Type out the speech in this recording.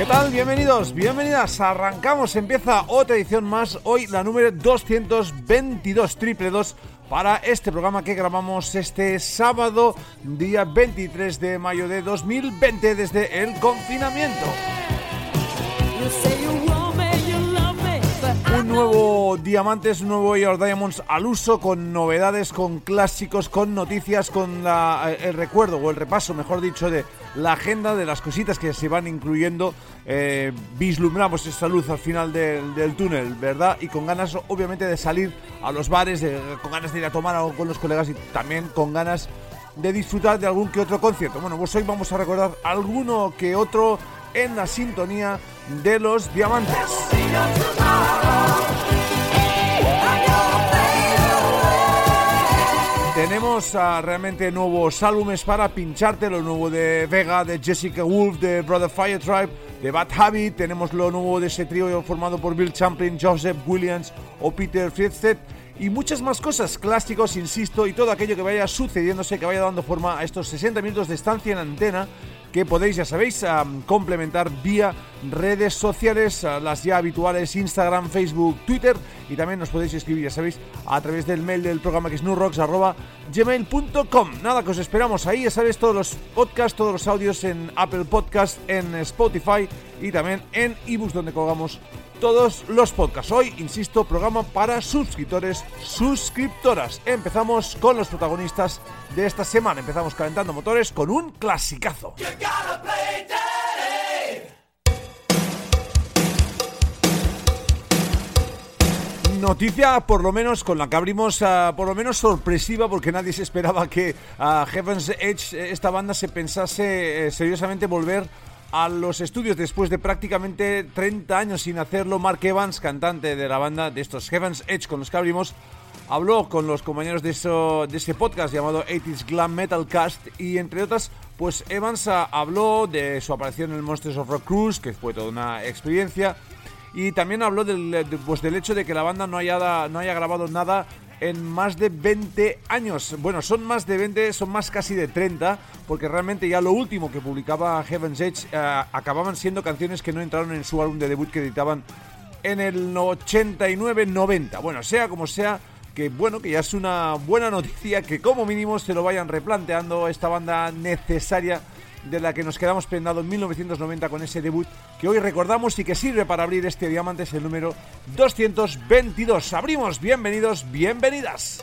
¿Qué tal? Bienvenidos, bienvenidas. Arrancamos, empieza otra edición más. Hoy la número 222, triple 2 para este programa que grabamos este sábado, día 23 de mayo de 2020, desde el confinamiento. Nuevo Diamantes, nuevo Your Diamonds al uso, con novedades, con clásicos, con noticias, con la- el recuerdo o el repaso, mejor dicho, de la agenda de las cositas que se van incluyendo. Eh, vislumbramos esta luz al final del, túnel, ¿verdad? Y con ganas, obviamente, de salir a los bares, con ganas de ir a tomar algo con los colegas y también con ganas de disfrutar de algún que otro concierto. Bueno, pues hoy vamos a recordar alguno que otro en la sintonía de los diamantes. Tenemos ah, realmente nuevos álbumes para pincharte, lo nuevo de Vega, de Jessica Wolf, de Brother Fire Tribe, de Bad Habit, tenemos lo nuevo de ese trío formado por Bill Champlin, Joseph Williams o Peter Friedstedt y muchas más cosas, clásicos, insisto, y todo aquello que vaya sucediéndose, que vaya dando forma a estos 60 minutos de estancia en antena que podéis, ya sabéis, complementar vía redes sociales, las ya habituales Instagram, Facebook, Twitter y también nos podéis escribir, ya sabéis, a través del mail del programa que es nurrocks.gmail.com. Nada, que os esperamos ahí, ya sabéis, todos los podcasts, todos los audios en Apple Podcast, en Spotify y también en ebooks donde colgamos todos los podcasts. Hoy, insisto, programa para suscriptores, suscriptoras. Empezamos con los protagonistas de esta semana. Empezamos calentando motores con un clasicazo. Noticia, por lo menos, con la que abrimos, ah, por lo menos sorpresiva, porque nadie se esperaba que a Heaven's Edge, eh, esta banda, se pensase eh, seriosamente volver a los estudios después de prácticamente 30 años sin hacerlo. Mark Evans, cantante de la banda de estos Heaven's Edge con los que abrimos, habló con los compañeros de, eso, de ese podcast llamado 80s Glam Metal Cast y entre otras, pues Evans ah, habló de su aparición en Monsters of Rock Cruise, que fue toda una experiencia, y también habló del, de- pues del hecho de que la banda no haya, no haya grabado nada en más de 20 años. Bueno, son más de 20, son más casi de 30, porque realmente ya lo último que publicaba Heaven's Edge eh, acababan siendo canciones que no entraron en su álbum de debut que editaban en el 89-90. Bueno, sea como sea, que bueno, que ya es una buena noticia que como mínimo se lo vayan replanteando esta banda necesaria de la que nos quedamos prendados en 1990 con ese debut que hoy recordamos y que sirve para abrir este diamante, es el número 222. Abrimos, bienvenidos, bienvenidas.